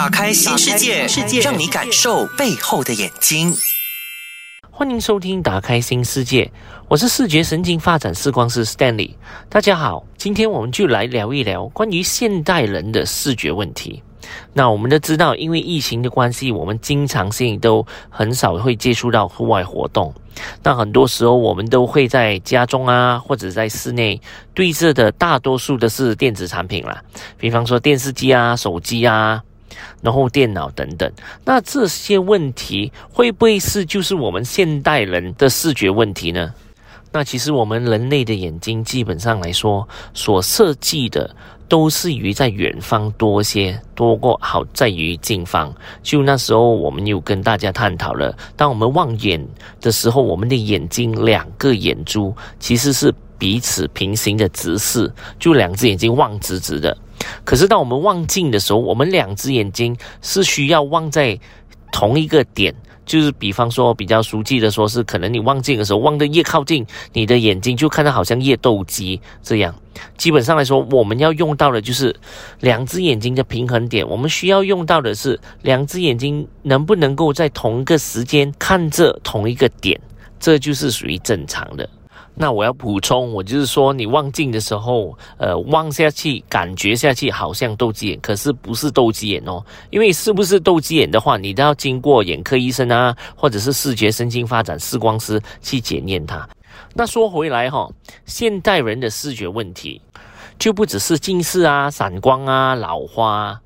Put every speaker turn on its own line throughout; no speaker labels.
打开新世界，世界让你感受背后的眼睛。
欢迎收听《打开新世界》，我是视觉神经发展视光师 Stanley。大家好，今天我们就来聊一聊关于现代人的视觉问题。那我们都知道，因为疫情的关系，我们经常性都很少会接触到户外活动。那很多时候，我们都会在家中啊，或者在室内对着的，大多数的是电子产品啦，比方说电视机啊、手机啊，然后电脑等等。那这些问题会不会是就是我们现代人的视觉问题呢？那其实我们人类的眼睛基本上来说，所设计的。都是于在远方多些，多过好在于近方。就那时候，我们又跟大家探讨了，当我们望远的时候，我们的眼睛两个眼珠其实是彼此平行的直视，就两只眼睛望直直的。可是当我们望镜的时候，我们两只眼睛是需要望在同一个点。就是比方说比较熟悉的说，是可能你望镜的时候望得越靠近，你的眼睛就看到好像越斗鸡这样。基本上来说，我们要用到的就是两只眼睛的平衡点。我们需要用到的是两只眼睛能不能够在同一个时间看着同一个点，这就是属于正常的。那我要补充，我就是说，你望近的时候，呃，望下去，感觉下去好像斗鸡眼，可是不是斗鸡眼哦。因为是不是斗鸡眼的话，你都要经过眼科医生啊，或者是视觉神经发展视光师去检验它。那说回来哈，现代人的视觉问题，就不只是近视啊、散光啊、老花。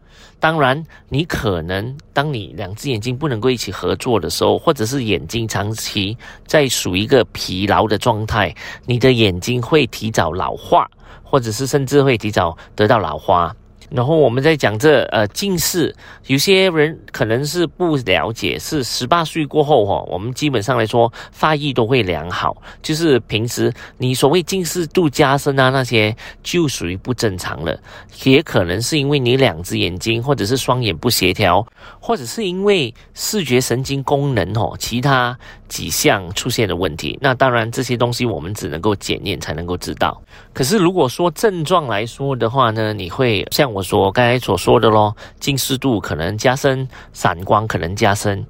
当然，你可能当你两只眼睛不能够一起合作的时候，或者是眼睛长期在属于一个疲劳的状态，你的眼睛会提早老化，或者是甚至会提早得到老花。然后我们在讲这呃近视，有些人可能是不了解，是十八岁过后哈，我们基本上来说发育都会良好，就是平时你所谓近视度加深啊那些就属于不正常了，也可能是因为你两只眼睛或者是双眼不协调，或者是因为视觉神经功能哦其他几项出现的问题。那当然这些东西我们只能够检验才能够知道。可是如果说症状来说的话呢，你会像我说刚才所说的咯，近视度可能加深，散光可能加深。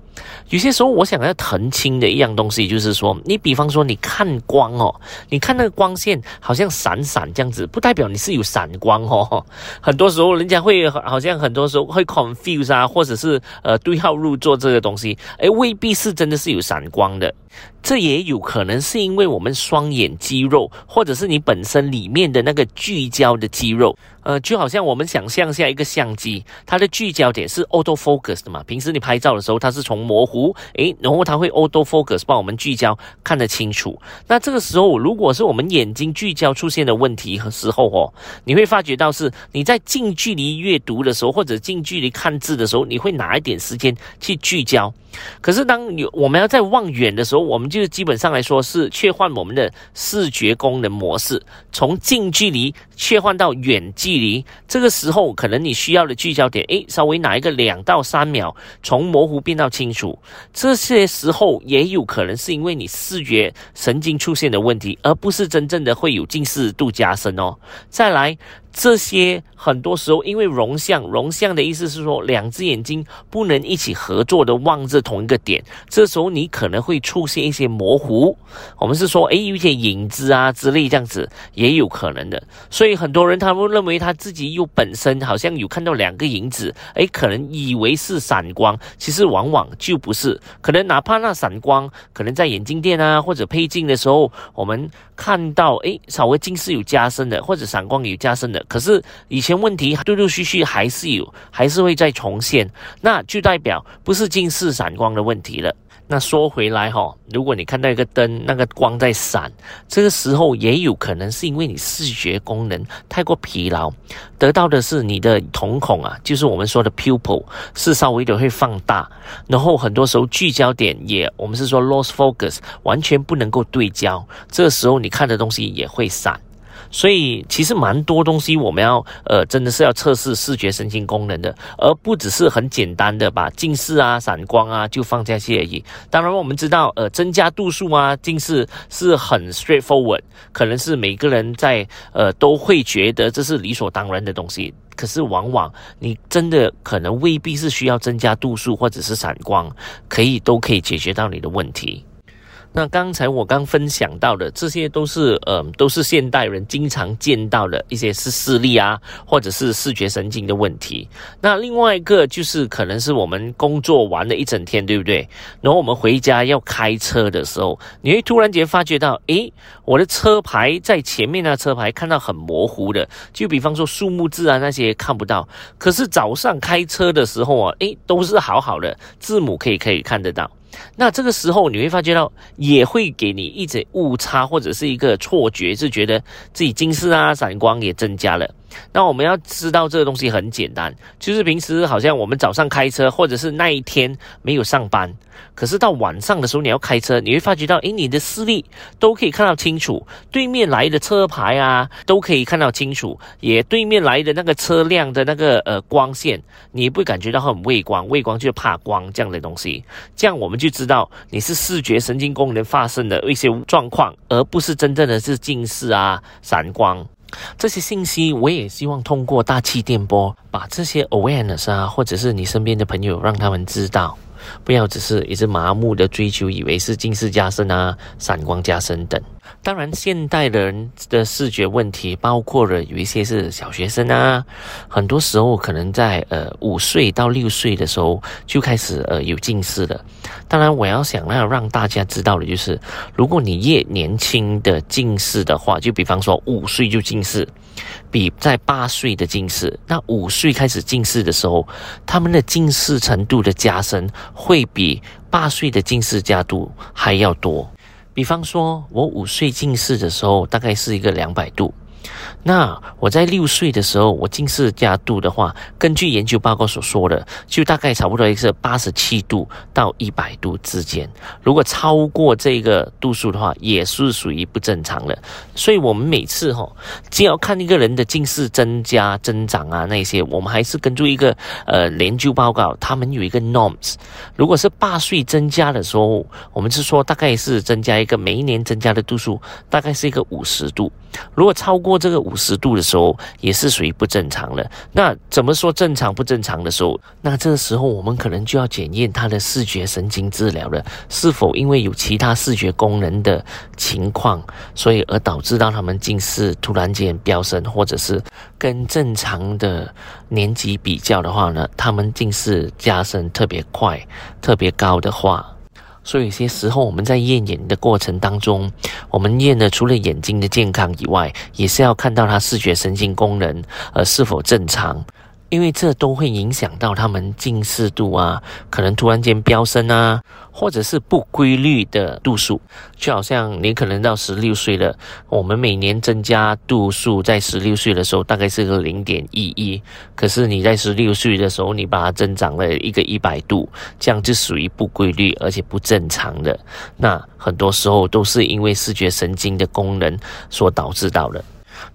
有些时候，我想要澄清的一样东西，就是说，你比方说，你看光哦，你看那个光线好像闪闪这样子，不代表你是有闪光哦。很多时候，人家会好像很多时候会 confuse 啊，或者是呃对号入座这个东西，诶，未必是真的是有闪光的。这也有可能是因为我们双眼肌肉，或者是你本身里面的那个聚焦的肌肉，呃，就好像我们想象下一个相机，它的聚焦点是 auto focus 的嘛。平时你拍照的时候，它是从模糊，诶，然后它会 auto focus 帮我们聚焦，看得清楚。那这个时候，如果是我们眼睛聚焦出现的问题和时候哦，你会发觉到是你在近距离阅读的时候，或者近距离看字的时候，你会拿一点时间去聚焦。可是当有我们要在望远的时候，我们就基本上来说是切换我们的视觉功能模式，从近距离切换到远距距离。这个时候，可能你需要的聚焦点，诶，稍微拿一个两到三秒，从模糊变到清楚。这些时候也有可能是因为你视觉神经出现的问题，而不是真正的会有近视度加深哦。再来。这些很多时候，因为融像，融像的意思是说，两只眼睛不能一起合作的望着同一个点，这时候你可能会出现一些模糊。我们是说，诶，有些影子啊之类这样子，也有可能的。所以很多人他们认为他自己又本身好像有看到两个影子，诶，可能以为是闪光，其实往往就不是。可能哪怕那闪光，可能在眼镜店啊或者配镜的时候，我们看到，诶，稍微近视有加深的，或者闪光有加深的。可是以前问题陆陆续续还是有，还是会再重现，那就代表不是近视散光的问题了。那说回来哈，如果你看到一个灯，那个光在闪，这个时候也有可能是因为你视觉功能太过疲劳，得到的是你的瞳孔啊，就是我们说的 pupil 是稍微的会放大，然后很多时候聚焦点也，我们是说 loss focus，完全不能够对焦，这个时候你看的东西也会闪。所以其实蛮多东西我们要呃真的是要测试视觉神经功能的，而不只是很简单的把近视啊、散光啊就放在这而已。当然我们知道呃增加度数啊，近视是很 straightforward，可能是每个人在呃都会觉得这是理所当然的东西。可是往往你真的可能未必是需要增加度数或者是散光，可以都可以解决到你的问题。那刚才我刚分享到的，这些都是呃，都是现代人经常见到的一些是视力啊，或者是视觉神经的问题。那另外一个就是可能是我们工作完了一整天，对不对？然后我们回家要开车的时候，你会突然间发觉到，诶，我的车牌在前面那车牌看到很模糊的，就比方说数目字啊那些看不到。可是早上开车的时候啊，诶，都是好好的，字母可以可以看得到。那这个时候你会发觉到，也会给你一直误差或者是一个错觉，是觉得自己近视啊、散光也增加了。那我们要知道这个东西很简单，就是平时好像我们早上开车，或者是那一天没有上班，可是到晚上的时候你要开车，你会发觉到，诶，你的视力都可以看到清楚，对面来的车牌啊都可以看到清楚，也对面来的那个车辆的那个呃光线，你不会感觉到很畏光，畏光就怕光这样的东西，这样我们就知道你是视觉神经功能发生的一些状况，而不是真正的是近视啊、散光。这些信息，我也希望通过大气电波，把这些 awareness 啊，或者是你身边的朋友，让他们知道，不要只是一直麻木的追求，以为是近视加深啊、散光加深等。当然，现代人的视觉问题包括了有一些是小学生啊，很多时候可能在呃五岁到六岁的时候就开始呃有近视了。当然，我要想要让大家知道的就是，如果你越年轻的近视的话，就比方说五岁就近视，比在八岁的近视，那五岁开始近视的时候，他们的近视程度的加深会比八岁的近视加度还要多。比方说，我五岁近视的时候，大概是一个两百度。那我在六岁的时候，我近视加度的话，根据研究报告所说的，就大概差不多是八十七度到一百度之间。如果超过这个度数的话，也是属于不正常的。所以，我们每次哈，只要看一个人的近视增加、增长啊那些，我们还是根据一个呃研究报告，他们有一个 norms。如果是八岁增加的时候，我们是说大概是增加一个每一年增加的度数，大概是一个五十度。如果超过这个五十度的时候，也是属于不正常的。那怎么说正常不正常的时候？那这个时候我们可能就要检验他的视觉神经治疗了，是否因为有其他视觉功能的情况，所以而导致到他们近视突然间飙升，或者是跟正常的年纪比较的话呢，他们近视加深特别快、特别高的话。所以有些时候我们在验眼的过程当中，我们验的除了眼睛的健康以外，也是要看到他视觉神经功能呃是否正常。因为这都会影响到他们近视度啊，可能突然间飙升啊，或者是不规律的度数，就好像你可能到十六岁了，我们每年增加度数，在十六岁的时候大概是个零点一一，可是你在十六岁的时候，你把它增长了一个一百度，这样就属于不规律而且不正常的。那很多时候都是因为视觉神经的功能所导致到的。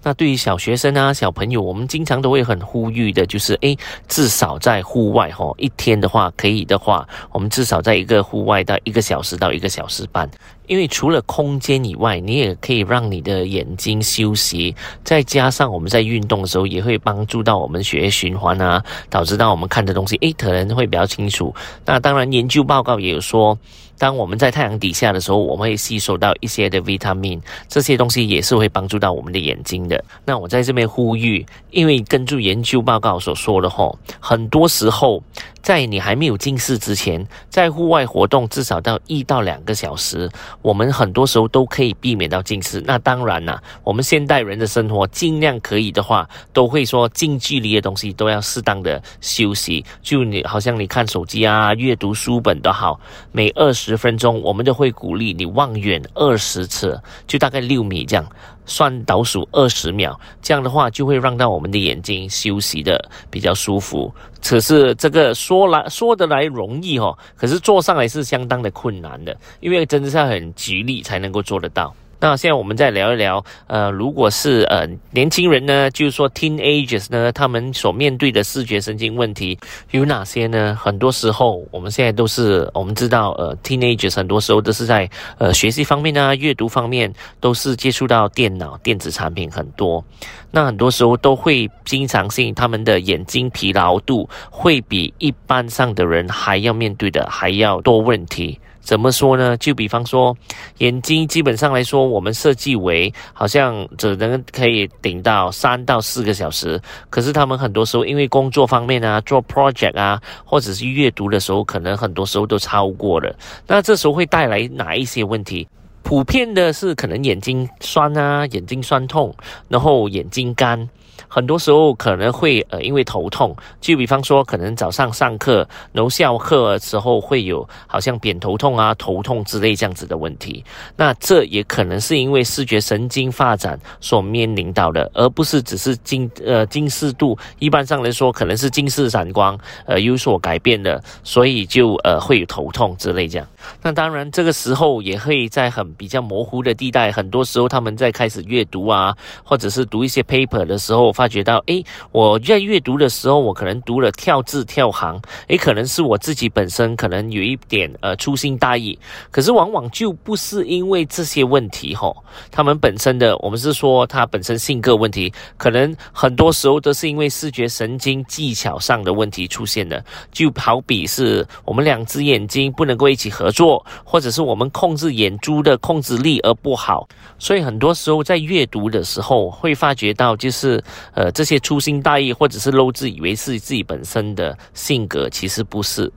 那对于小学生啊、小朋友，我们经常都会很呼吁的，就是诶，至少在户外哈，一天的话可以的话，我们至少在一个户外到一个小时到一个小时半。因为除了空间以外，你也可以让你的眼睛休息，再加上我们在运动的时候，也会帮助到我们血液循环啊，导致到我们看的东西诶可能会比较清楚。那当然，研究报告也有说，当我们在太阳底下的时候，我们会吸收到一些的维他命，这些东西也是会帮助到我们的眼睛的。那我在这边呼吁，因为根据研究报告所说的吼，很多时候。在你还没有近视之前，在户外活动至少到一到两个小时，我们很多时候都可以避免到近视。那当然啦，我们现代人的生活尽量可以的话，都会说近距离的东西都要适当的休息。就你好像你看手机啊、阅读书本都好，每二十分钟我们都会鼓励你望远二十次，就大概六米这样。算倒数二十秒，这样的话就会让到我们的眼睛休息的比较舒服。可是这个说来说得来容易哦，可是做上来是相当的困难的，因为真的是要很极力才能够做得到。那现在我们再聊一聊，呃，如果是呃年轻人呢，就是说 teenagers 呢，他们所面对的视觉神经问题有哪些呢？很多时候，我们现在都是我们知道，呃，teenagers 很多时候都是在呃学习方面啊，阅读方面都是接触到电脑、电子产品很多。那很多时候都会经常性，他们的眼睛疲劳度会比一般上的人还要面对的还要多问题。怎么说呢？就比方说，眼睛基本上来说，我们设计为好像只能可以顶到三到四个小时，可是他们很多时候因为工作方面啊，做 project 啊，或者是阅读的时候，可能很多时候都超过了。那这时候会带来哪一些问题？普遍的是可能眼睛酸啊，眼睛酸痛，然后眼睛干。很多时候可能会呃因为头痛，就比方说可能早上上课，然后下课时候会有好像扁头痛啊、头痛之类这样子的问题。那这也可能是因为视觉神经发展所面临到的，而不是只是近呃近视度。一般上来说，可能是近视散光呃有所改变的，所以就呃会有头痛之类这样。那当然这个时候也会在很比较模糊的地带，很多时候他们在开始阅读啊，或者是读一些 paper 的时候。发觉到，诶，我在阅读的时候，我可能读了跳字跳行，诶，可能是我自己本身可能有一点呃粗心大意，可是往往就不是因为这些问题吼，他们本身的，我们是说他本身性格问题，可能很多时候都是因为视觉神经技巧上的问题出现的，就好比是我们两只眼睛不能够一起合做，或者是我们控制眼珠的控制力而不好，所以很多时候在阅读的时候会发觉到就是。呃，这些粗心大意或者是漏字，以为是自己本身的性格，其实不是。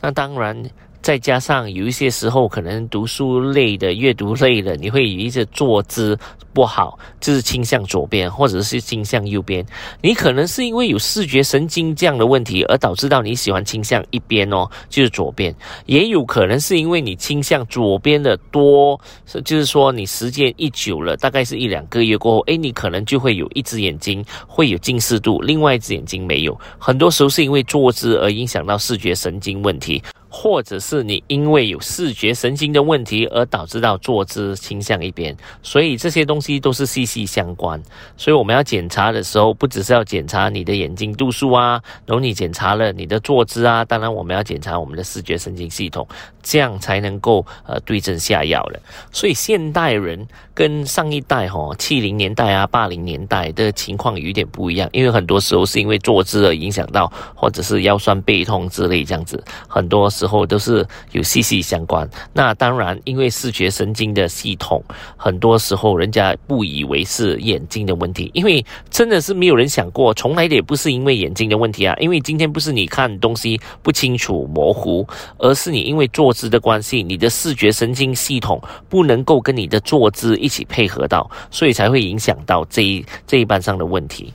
那当然。再加上有一些时候，可能读书类的、阅读类的，你会有一些坐姿不好，就是倾向左边，或者是倾向右边。你可能是因为有视觉神经这样的问题，而导致到你喜欢倾向一边哦，就是左边。也有可能是因为你倾向左边的多，就是说你时间一久了，大概是一两个月过后，诶，你可能就会有一只眼睛会有近视度，另外一只眼睛没有。很多时候是因为坐姿而影响到视觉神经问题。或者是你因为有视觉神经的问题而导致到坐姿倾向一边，所以这些东西都是息息相关。所以我们要检查的时候，不只是要检查你的眼睛度数啊，然后你检查了你的坐姿啊，当然我们要检查我们的视觉神经系统，这样才能够呃对症下药了。所以现代人跟上一代哈七零年代啊八零年代的情况有点不一样，因为很多时候是因为坐姿而影响到，或者是腰酸背痛之类这样子，很多。时候都是有息息相关。那当然，因为视觉神经的系统，很多时候人家不以为是眼睛的问题，因为真的是没有人想过，从来也不是因为眼睛的问题啊。因为今天不是你看东西不清楚、模糊，而是你因为坐姿的关系，你的视觉神经系统不能够跟你的坐姿一起配合到，所以才会影响到这一这一半上的问题。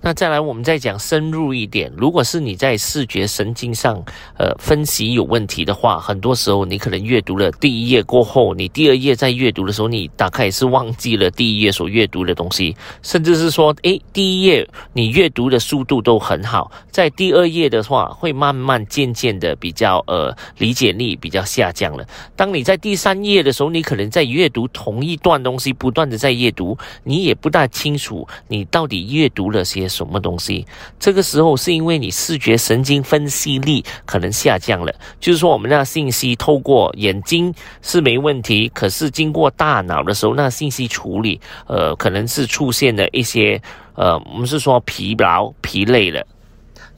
那再来，我们再讲深入一点。如果是你在视觉神经上，呃，分析有问题的话，很多时候你可能阅读了第一页过后，你第二页在阅读的时候，你大概是忘记了第一页所阅读的东西，甚至是说，诶，第一页你阅读的速度都很好，在第二页的话，会慢慢渐渐的比较呃理解力比较下降了。当你在第三页的时候，你可能在阅读同一段东西，不断的在阅读，你也不大清楚你到底阅读了。些什么东西？这个时候是因为你视觉神经分析力可能下降了，就是说我们那信息透过眼睛是没问题，可是经过大脑的时候，那信息处理，呃，可能是出现了一些，呃，我们是说疲劳、疲累了。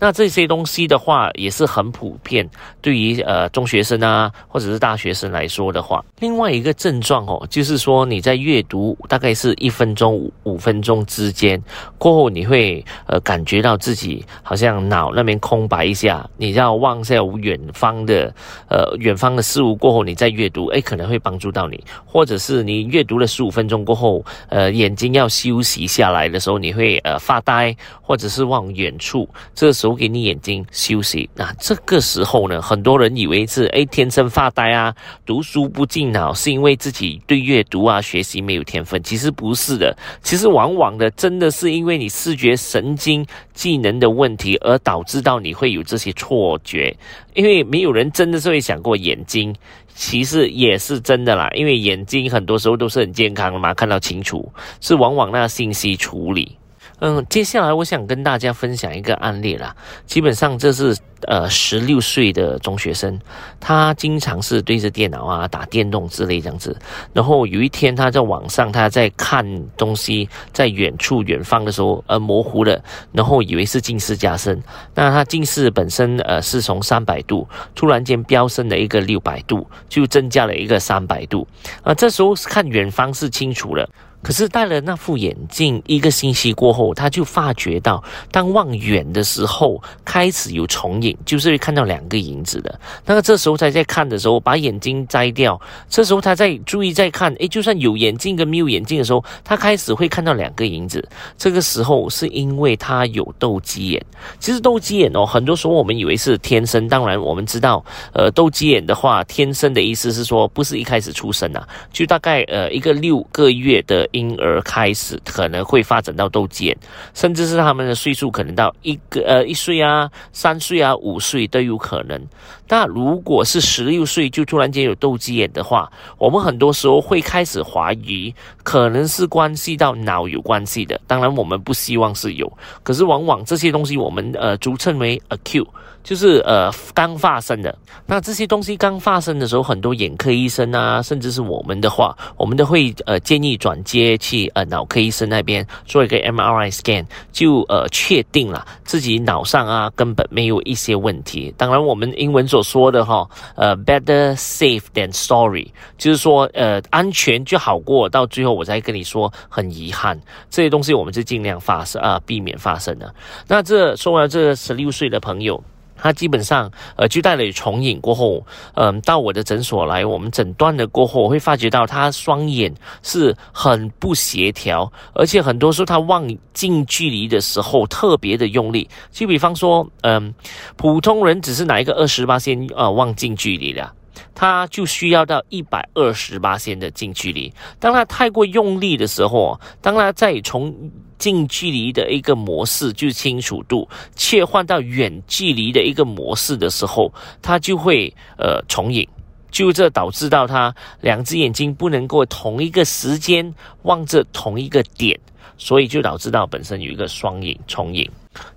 那这些东西的话也是很普遍，对于呃中学生啊或者是大学生来说的话，另外一个症状哦，就是说你在阅读大概是一分钟五分钟之间过后，你会呃感觉到自己好像脑那边空白一下，你要望向远方的呃远方的事物过后，你再阅读，诶，可能会帮助到你，或者是你阅读了十五分钟过后，呃眼睛要休息下来的时候，你会呃发呆或者是望远处，这时候。给你眼睛休息。那这个时候呢，很多人以为是诶天生发呆啊，读书不进脑，是因为自己对阅读啊学习没有天分。其实不是的，其实往往的真的是因为你视觉神经技能的问题，而导致到你会有这些错觉。因为没有人真的是会想过眼睛，其实也是真的啦。因为眼睛很多时候都是很健康的嘛，看到清楚，是往往那信息处理。嗯，接下来我想跟大家分享一个案例啦。基本上这是呃十六岁的中学生，他经常是对着电脑啊打电动之类这样子。然后有一天他在网上他在看东西，在远处远方的时候呃模糊了，然后以为是近视加深。那他近视本身呃是从三百度突然间飙升了一个六百度，就增加了一个三百度。啊，这时候看远方是清楚了。可是戴了那副眼镜一个星期过后，他就发觉到，当望远的时候开始有重影，就是会看到两个影子的。那个这时候他在看的时候，把眼镜摘掉，这时候他在注意在看，诶，就算有眼镜跟没有眼镜的时候，他开始会看到两个影子。这个时候是因为他有斗鸡眼。其实斗鸡眼哦，很多时候我们以为是天生，当然我们知道，呃，斗鸡眼的话，天生的意思是说不是一开始出生啊，就大概呃一个六个月的。婴儿开始可能会发展到斗鸡眼，甚至是他们的岁数可能到一个呃一岁啊、三岁啊、五岁都有可能。那如果是十六岁就突然间有斗鸡眼的话，我们很多时候会开始怀疑，可能是关系到脑有关系的。当然，我们不希望是有，可是往往这些东西我们呃俗称为 acute。就是呃刚发生的，那这些东西刚发生的时候，很多眼科医生啊，甚至是我们的话，我们都会呃建议转接去呃脑科医生那边做一个 MRI scan，就呃确定了自己脑上啊根本没有一些问题。当然，我们英文所说的哈呃 better safe than sorry，就是说呃安全就好过到最后我再跟你说很遗憾，这些东西我们是尽量发生啊避免发生的。那这说完这十六岁的朋友。他基本上，呃，就带了重影过后，嗯，到我的诊所来，我们诊断了过后，我会发觉到他双眼是很不协调，而且很多时候他望近距离的时候特别的用力。就比方说，嗯，普通人只是拿一个二十八线呃望近距离的。他就需要到一百二十八线的近距离。当他太过用力的时候，当他再从近距离的一个模式，就是清楚度切换到远距离的一个模式的时候，他就会呃重影，就这导致到他两只眼睛不能够同一个时间望着同一个点，所以就导致到本身有一个双影重影。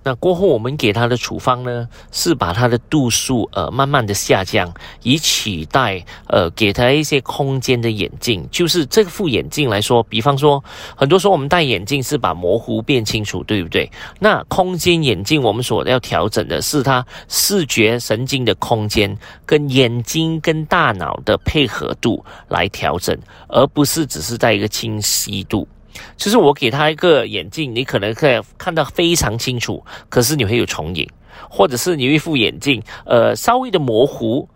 那过后，我们给他的处方呢，是把他的度数呃慢慢的下降，以取代呃给他一些空间的眼镜。就是这副眼镜来说，比方说，很多时候我们戴眼镜是把模糊变清楚，对不对？那空间眼镜我们所要调整的是它视觉神经的空间跟眼睛跟大脑的配合度来调整，而不是只是在一个清晰度。就是我给他一个眼镜，你可能可以看到非常清楚，可是你会有重影，或者是你一副眼镜，呃，稍微的模糊，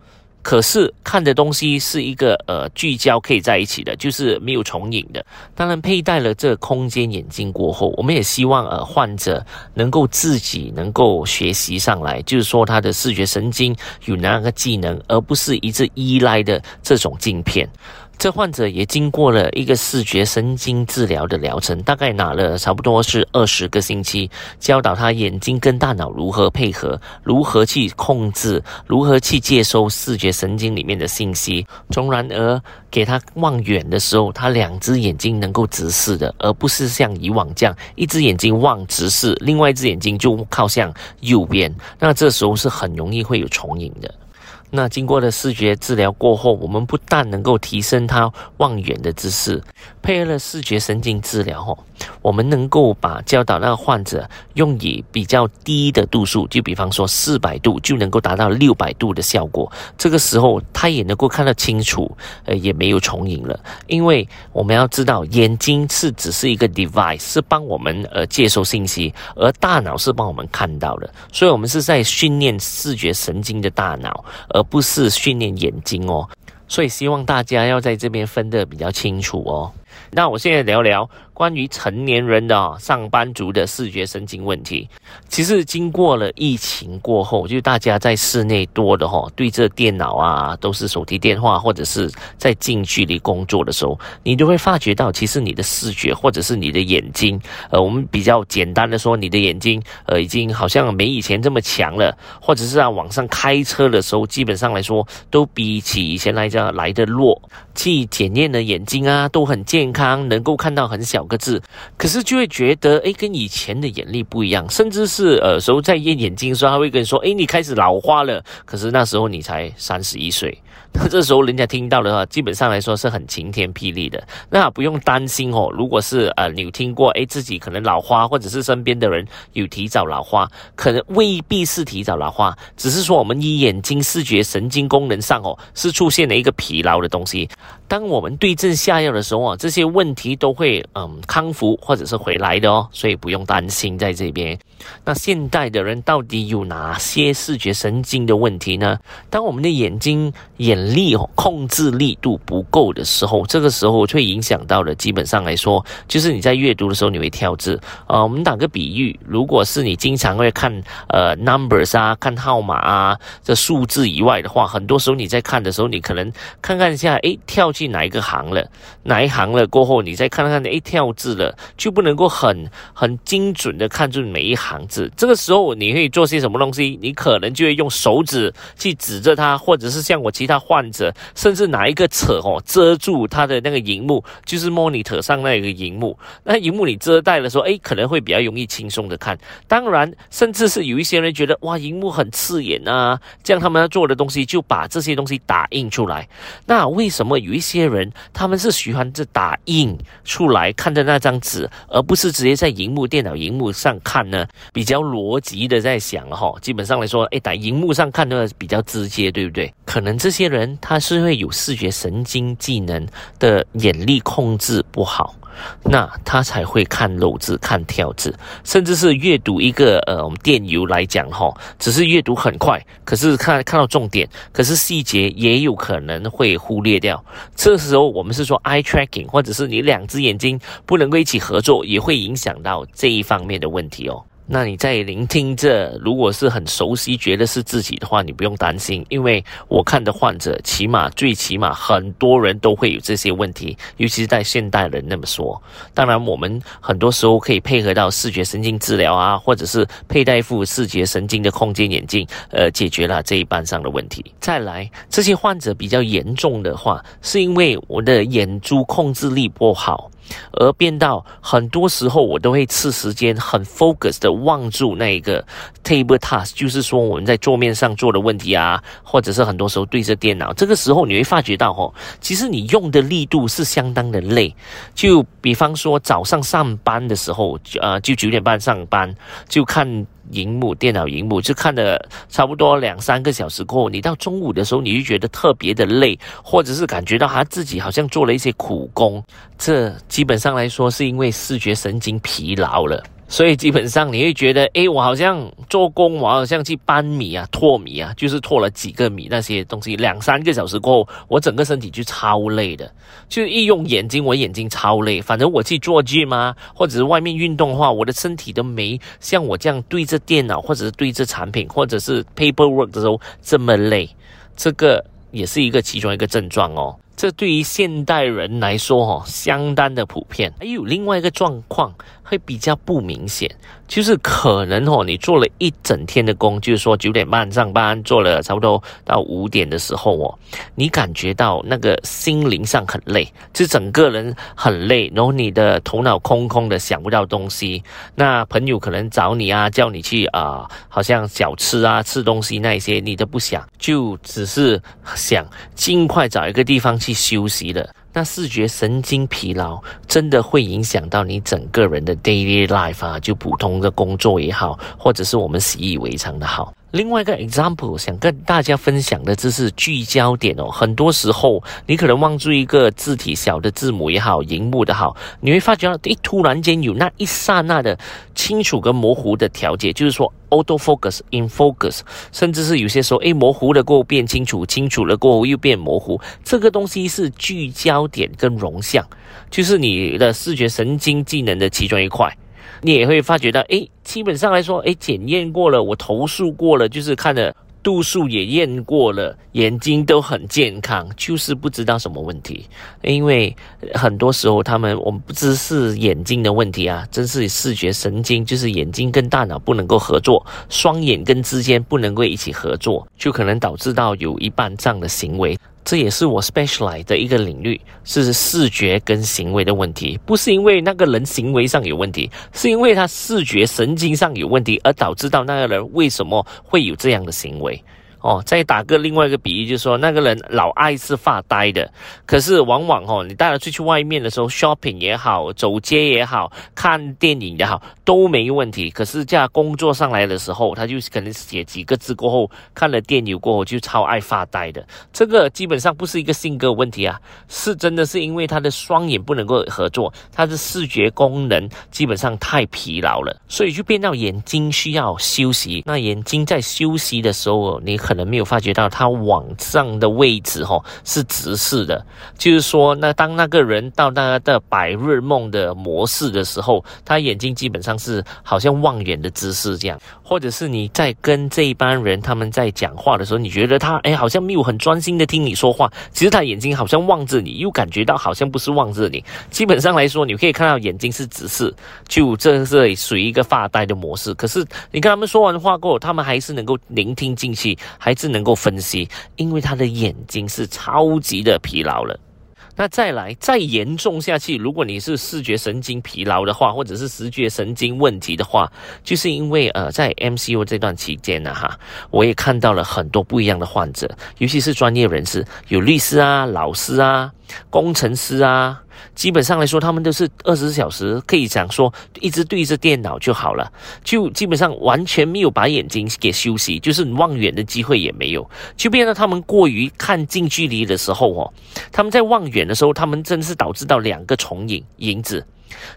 可是看的东西是一个呃聚焦可以在一起的，就是没有重影的。当然，佩戴了这空间眼镜过后，我们也希望呃患者能够自己能够学习上来，就是说他的视觉神经有那个技能，而不是一直依赖的这种镜片。这患者也经过了一个视觉神经治疗的疗程，大概拿了差不多是二十个星期，教导他眼睛跟大脑如何配合，如何去控制，如何去接收视觉神经里面的信息，从然而给他望远的时候，他两只眼睛能够直视的，而不是像以往这样一只眼睛望直视，另外一只眼睛就靠向右边，那这时候是很容易会有重影的。那经过了视觉治疗过后，我们不但能够提升他望远的姿势，配合了视觉神经治疗后，我们能够把教导那个患者用以比较低的度数，就比方说四百度就能够达到六百度的效果。这个时候他也能够看得清楚，呃，也没有重影了。因为我们要知道，眼睛是只是一个 device，是帮我们呃接收信息，而大脑是帮我们看到的。所以，我们是在训练视觉神经的大脑，而不是训练眼睛哦，所以希望大家要在这边分得比较清楚哦。那我现在聊聊关于成年人的上班族的视觉神经问题。其实经过了疫情过后，就大家在室内多的哈，对着电脑啊，都是手提电话，或者是在近距离工作的时候，你都会发觉到，其实你的视觉或者是你的眼睛，呃，我们比较简单的说，你的眼睛呃已经好像没以前这么强了，或者是在网上开车的时候，基本上来说都比起以前来讲来的弱。去检验的眼睛啊都很健康，能够看到很小个字，可是就会觉得诶，跟以前的眼力不一样，甚至是呃时候在验眼睛的时候，他会跟你说，诶，你开始老花了，可是那时候你才三十一岁。那这时候人家听到的话，基本上来说是很晴天霹雳的，那不用担心哦。如果是呃你有听过，诶，自己可能老花，或者是身边的人有提早老花，可能未必是提早老花，只是说我们以眼睛视觉神经功能上哦，是出现了一个疲劳的东西。当我们对症下药的时候啊，这些问题都会嗯康复或者是回来的哦，所以不用担心在这边。那现代的人到底有哪些视觉神经的问题呢？当我们的眼睛眼力控制力度不够的时候，这个时候会影响到的。基本上来说，就是你在阅读的时候你会跳字。呃，我们打个比喻，如果是你经常会看呃 numbers 啊，看号码啊这数字以外的话，很多时候你在看的时候，你可能看看一下，诶，跳进哪一个行了，哪一行了过后，你再看看，诶，跳字了，就不能够很很精准的看住每一行。字，这个时候你会做些什么东西？你可能就会用手指去指着它，或者是像我其他患者，甚至拿一个扯哦遮住他的那个荧幕，就是 monitor 上那个荧幕。那荧幕你遮盖的时候，哎，可能会比较容易轻松的看。当然，甚至是有一些人觉得哇，荧幕很刺眼啊，这样他们要做的东西就把这些东西打印出来。那为什么有一些人他们是喜欢这打印出来看的那张纸，而不是直接在荧幕电脑荧幕上看呢？比较逻辑的在想哈，基本上来说，哎，打荧幕上看的比较直接，对不对？可能这些人他是会有视觉神经技能的眼力控制不好，那他才会看漏字、看跳字，甚至是阅读一个呃我们电邮来讲哈，只是阅读很快，可是看看到重点，可是细节也有可能会忽略掉。这时候我们是说 eye tracking，或者是你两只眼睛不能够一起合作，也会影响到这一方面的问题哦。那你在聆听这，如果是很熟悉，觉得是自己的话，你不用担心，因为我看的患者，起码最起码很多人都会有这些问题，尤其是在现代人那么说。当然，我们很多时候可以配合到视觉神经治疗啊，或者是佩戴一副视觉神经的空间眼镜，呃，解决了这一半上的问题。再来，这些患者比较严重的话，是因为我的眼珠控制力不好。而变到很多时候，我都会次时间很 focus 的望住那一个 table task，就是说我们在桌面上做的问题啊，或者是很多时候对着电脑，这个时候你会发觉到哦，其实你用的力度是相当的累。就比方说早上上班的时候，呃，就九点半上班，就看。荧幕，电脑荧幕就看了差不多两三个小时过后，你到中午的时候，你就觉得特别的累，或者是感觉到他自己好像做了一些苦工，这基本上来说是因为视觉神经疲劳了。所以基本上你会觉得，诶，我好像做工，我好像去搬米啊、拓米啊，就是拓了几个米那些东西，两三个小时过后，我整个身体就超累的。就一用眼睛，我眼睛超累。反正我去做 gym 啊，或者是外面运动的话，我的身体都没像我这样对着电脑，或者是对着产品，或者是 paperwork 的时候这么累。这个也是一个其中一个症状哦。这对于现代人来说，哈，相当的普遍。还有另外一个状况会比较不明显，就是可能哦，你做了一整天的工，就是说九点半上班，做了差不多到五点的时候哦，你感觉到那个心灵上很累，就整个人很累，然后你的头脑空空的，想不到东西。那朋友可能找你啊，叫你去啊，好像小吃啊，吃东西那一些，你都不想，就只是想尽快找一个地方去。休息了，那视觉神经疲劳真的会影响到你整个人的 daily life 啊，就普通的工作也好，或者是我们习以为常的好。另外一个 example 想跟大家分享的，就是聚焦点哦。很多时候，你可能望住一个字体小的字母也好，荧幕的好，你会发觉到，一突然间有那一刹那的清楚跟模糊的调节，就是说 auto focus in focus，甚至是有些时候，诶，模糊了过后变清楚，清楚了过后又变模糊。这个东西是聚焦点跟容像，就是你的视觉神经技能的其中一块。你也会发觉到，诶，基本上来说，诶，检验过了，我投诉过了，就是看了度数也验过了，眼睛都很健康，就是不知道什么问题。因为很多时候他们，我们不知是眼睛的问题啊，真是视觉神经，就是眼睛跟大脑不能够合作，双眼跟之间不能够一起合作，就可能导致到有一半这样的行为。这也是我 specialize 的一个领域，是视觉跟行为的问题，不是因为那个人行为上有问题，是因为他视觉神经上有问题，而导致到那个人为什么会有这样的行为。哦，再打个另外一个比喻，就是说那个人老爱是发呆的，可是往往哦，你带他出去外面的时候，shopping 也好，走街也好，看电影也好，都没问题。可是在工作上来的时候，他就可能写几个字过后，看了电影过后就超爱发呆的。这个基本上不是一个性格问题啊，是真的是因为他的双眼不能够合作，他的视觉功能基本上太疲劳了，所以就变到眼睛需要休息。那眼睛在休息的时候，你很可能没有发觉到，它往上的位置哈是直视的，就是说，那当那个人到那的白日梦的模式的时候，他眼睛基本上是好像望远的姿势这样，或者是你在跟这一班人他们在讲话的时候，你觉得他哎好像没有很专心的听你说话，其实他眼睛好像望着你，又感觉到好像不是望着你。基本上来说，你可以看到眼睛是直视，就这是属于一个发呆的模式。可是你跟他们说完话过后，他们还是能够聆听进去。还是能够分析，因为他的眼睛是超级的疲劳了。那再来再严重下去，如果你是视觉神经疲劳的话，或者是视觉神经问题的话，就是因为呃，在 MCU 这段期间呢，哈，我也看到了很多不一样的患者，尤其是专业人士，有律师啊、老师啊、工程师啊。基本上来说，他们都是二十四小时可以讲说一直对着电脑就好了，就基本上完全没有把眼睛给休息，就是望远的机会也没有，就变得他们过于看近距离的时候哦，他们在望远的时候，他们真是导致到两个重影影子。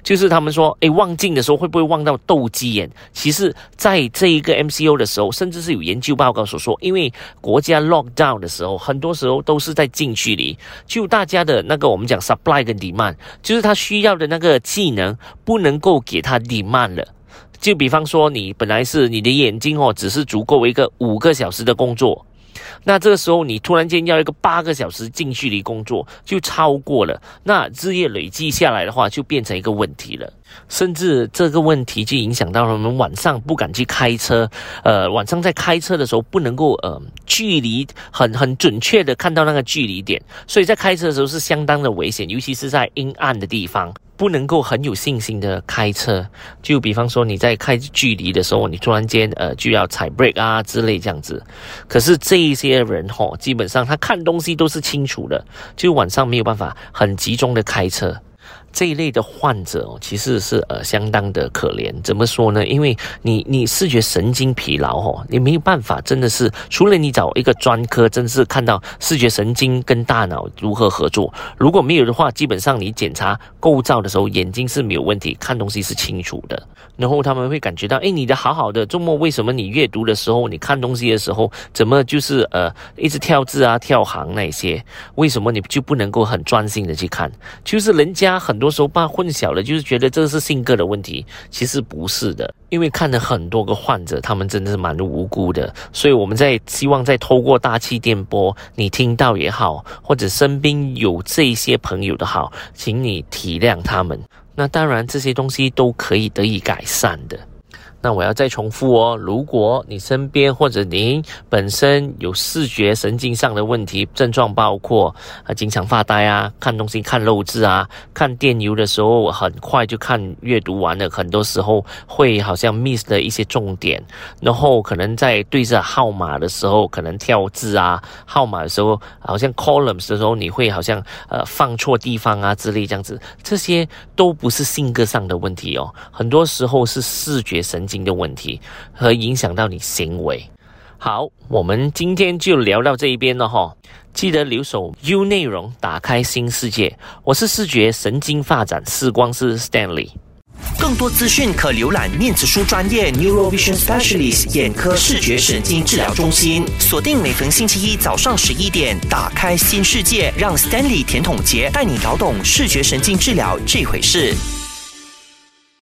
就是他们说，诶，望镜的时候会不会望到斗鸡眼？其实，在这一个 MCO 的时候，甚至是有研究报告所说，因为国家 lock down 的时候，很多时候都是在近距离，就大家的那个我们讲 supply 跟 demand，就是他需要的那个技能不能够给他 demand 了。就比方说，你本来是你的眼睛哦，只是足够一个五个小时的工作。那这个时候，你突然间要一个八个小时近距离工作，就超过了。那日夜累积下来的话，就变成一个问题了。甚至这个问题就影响到我们晚上不敢去开车。呃，晚上在开车的时候，不能够呃距离很很准确的看到那个距离点，所以在开车的时候是相当的危险，尤其是在阴暗的地方。不能够很有信心的开车，就比方说你在开距离的时候，你突然间呃就要踩 brake 啊之类这样子。可是这一些人吼，基本上他看东西都是清楚的，就晚上没有办法很集中的开车。这一类的患者哦，其实是呃相当的可怜。怎么说呢？因为你你视觉神经疲劳哦，你没有办法，真的是除了你找一个专科，真是看到视觉神经跟大脑如何合作。如果没有的话，基本上你检查构造的时候，眼睛是没有问题，看东西是清楚的。然后他们会感觉到，哎，你的好好的，周末为什么你阅读的时候，你看东西的时候，怎么就是呃一直跳字啊、跳行那些？为什么你就不能够很专心的去看？就是人家很多。有时候把混淆了，就是觉得这是性格的问题，其实不是的。因为看了很多个患者，他们真的是蛮无辜的，所以我们在希望在透过大气电波，你听到也好，或者身边有这些朋友的好，请你体谅他们。那当然，这些东西都可以得以改善的。那我要再重复哦，如果你身边或者您本身有视觉神经上的问题，症状包括啊经常发呆啊，看东西看漏字啊，看电邮的时候很快就看阅读完了，很多时候会好像 miss 了一些重点，然后可能在对着号码的时候可能跳字啊，号码的时候好像 columns 的时候你会好像呃放错地方啊之类这样子，这些都不是性格上的问题哦，很多时候是视觉神经。的问题和影响到你行为，好，我们今天就聊到这一边了哈。记得留守 U 内容，打开新世界。我是视觉神经发展视光师 Stanley。
更多资讯可浏览面子书专业 Neurovision Specialist 眼科视觉神经治疗中心。锁定每逢星期一早上十一点，打开新世界，让 Stanley 甜筒杰带你搞懂视觉神经治疗这回事。